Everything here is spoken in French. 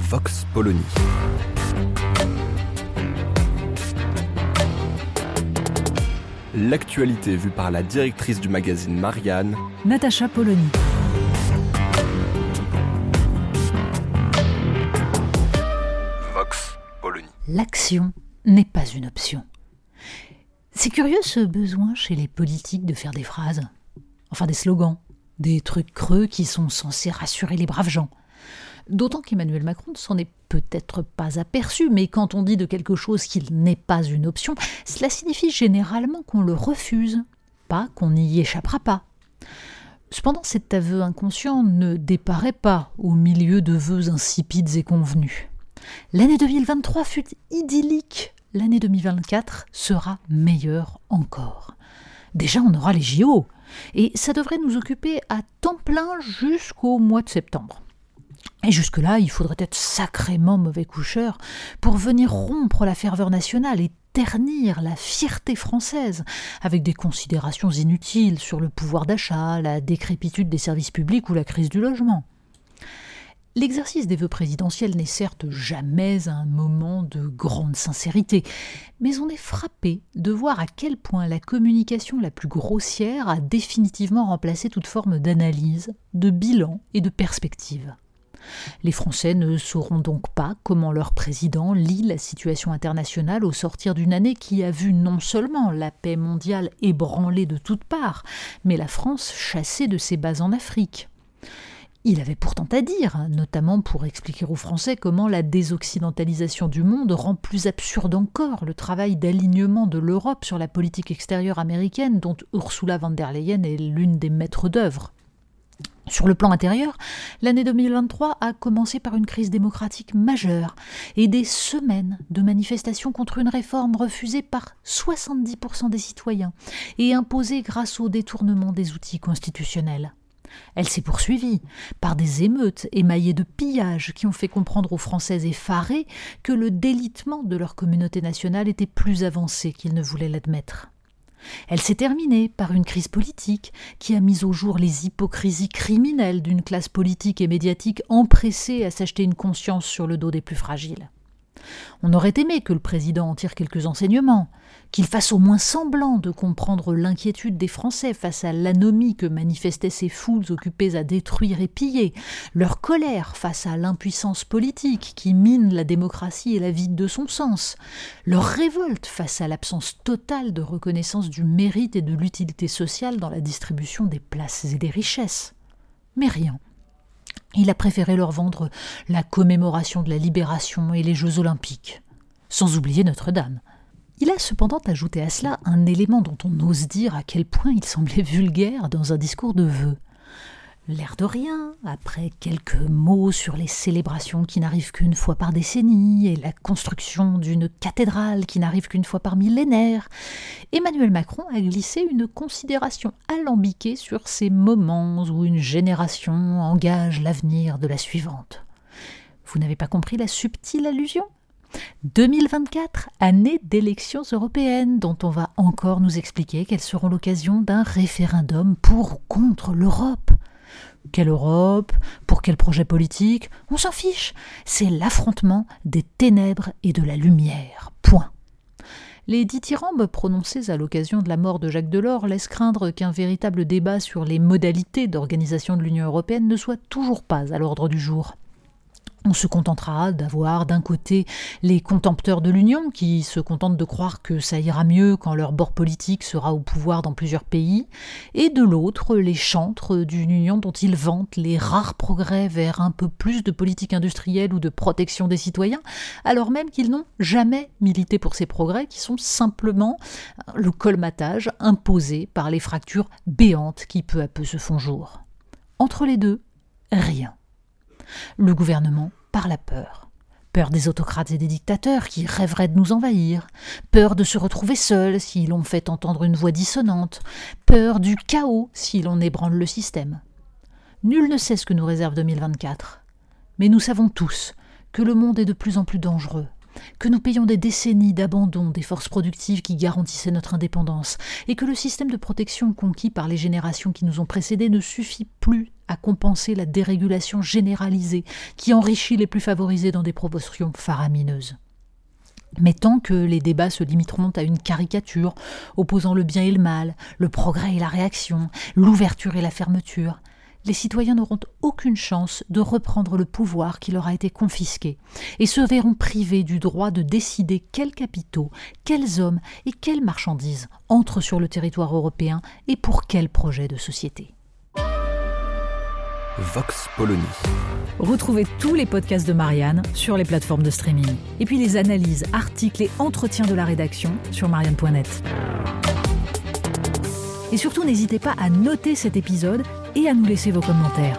Vox Polony. L'actualité vue par la directrice du magazine Marianne, Natacha Polony. Vox Polony. L'action n'est pas une option. C'est curieux ce besoin chez les politiques de faire des phrases, enfin des slogans, des trucs creux qui sont censés rassurer les braves gens. D'autant qu'Emmanuel Macron ne s'en est peut-être pas aperçu, mais quand on dit de quelque chose qu'il n'est pas une option, cela signifie généralement qu'on le refuse, pas qu'on n'y échappera pas. Cependant, cet aveu inconscient ne déparaît pas au milieu de vœux insipides et convenus. L'année 2023 fut idyllique, l'année 2024 sera meilleure encore. Déjà, on aura les JO, et ça devrait nous occuper à temps plein jusqu'au mois de septembre. Et jusque-là, il faudrait être sacrément mauvais coucheur pour venir rompre la ferveur nationale et ternir la fierté française avec des considérations inutiles sur le pouvoir d'achat, la décrépitude des services publics ou la crise du logement. L'exercice des vœux présidentiels n'est certes jamais un moment de grande sincérité, mais on est frappé de voir à quel point la communication la plus grossière a définitivement remplacé toute forme d'analyse, de bilan et de perspective. Les Français ne sauront donc pas comment leur président lit la situation internationale au sortir d'une année qui a vu non seulement la paix mondiale ébranlée de toutes parts, mais la France chassée de ses bases en Afrique. Il avait pourtant à dire, notamment pour expliquer aux Français comment la désoccidentalisation du monde rend plus absurde encore le travail d'alignement de l'Europe sur la politique extérieure américaine dont Ursula von der Leyen est l'une des maîtres d'œuvre. Sur le plan intérieur, l'année 2023 a commencé par une crise démocratique majeure et des semaines de manifestations contre une réforme refusée par 70% des citoyens et imposée grâce au détournement des outils constitutionnels. Elle s'est poursuivie par des émeutes émaillées de pillages qui ont fait comprendre aux Français effarés que le délitement de leur communauté nationale était plus avancé qu'ils ne voulaient l'admettre. Elle s'est terminée par une crise politique qui a mis au jour les hypocrisies criminelles d'une classe politique et médiatique empressée à s'acheter une conscience sur le dos des plus fragiles. On aurait aimé que le président en tire quelques enseignements, qu'il fasse au moins semblant de comprendre l'inquiétude des Français face à l'anomie que manifestaient ces foules occupées à détruire et piller, leur colère face à l'impuissance politique qui mine la démocratie et la vide de son sens, leur révolte face à l'absence totale de reconnaissance du mérite et de l'utilité sociale dans la distribution des places et des richesses. Mais rien. Il a préféré leur vendre la commémoration de la libération et les Jeux olympiques, sans oublier Notre-Dame. Il a cependant ajouté à cela un élément dont on ose dire à quel point il semblait vulgaire dans un discours de vœux. L'air de rien, après quelques mots sur les célébrations qui n'arrivent qu'une fois par décennie et la construction d'une cathédrale qui n'arrive qu'une fois par millénaire, Emmanuel Macron a glissé une considération alambiquée sur ces moments où une génération engage l'avenir de la suivante. Vous n'avez pas compris la subtile allusion? 2024, année d'élections européennes, dont on va encore nous expliquer qu'elles seront l'occasion d'un référendum pour ou contre l'Europe. Quelle Europe Pour quel projet politique On s'en fiche. C'est l'affrontement des ténèbres et de la lumière. Point. Les dithyrambes prononcés à l'occasion de la mort de Jacques Delors laissent craindre qu'un véritable débat sur les modalités d'organisation de l'Union européenne ne soit toujours pas à l'ordre du jour. On se contentera d'avoir d'un côté les contempteurs de l'Union qui se contentent de croire que ça ira mieux quand leur bord politique sera au pouvoir dans plusieurs pays, et de l'autre les chantres d'une Union dont ils vantent les rares progrès vers un peu plus de politique industrielle ou de protection des citoyens, alors même qu'ils n'ont jamais milité pour ces progrès qui sont simplement le colmatage imposé par les fractures béantes qui peu à peu se font jour. Entre les deux, rien. Le gouvernement par la peur. Peur des autocrates et des dictateurs qui rêveraient de nous envahir, peur de se retrouver seuls si l'on fait entendre une voix dissonante, peur du chaos si l'on ébranle le système. Nul ne sait ce que nous réserve 2024. Mais nous savons tous que le monde est de plus en plus dangereux, que nous payons des décennies d'abandon des forces productives qui garantissaient notre indépendance, et que le système de protection conquis par les générations qui nous ont précédés ne suffit plus à compenser la dérégulation généralisée qui enrichit les plus favorisés dans des proportions faramineuses. Mais tant que les débats se limiteront à une caricature opposant le bien et le mal, le progrès et la réaction, l'ouverture et la fermeture, les citoyens n'auront aucune chance de reprendre le pouvoir qui leur a été confisqué, et se verront privés du droit de décider quels capitaux, quels hommes et quelles marchandises entrent sur le territoire européen et pour quels projets de société. Vox Polony. Retrouvez tous les podcasts de Marianne sur les plateformes de streaming. Et puis les analyses, articles et entretiens de la rédaction sur marianne.net. Et surtout, n'hésitez pas à noter cet épisode et à nous laisser vos commentaires.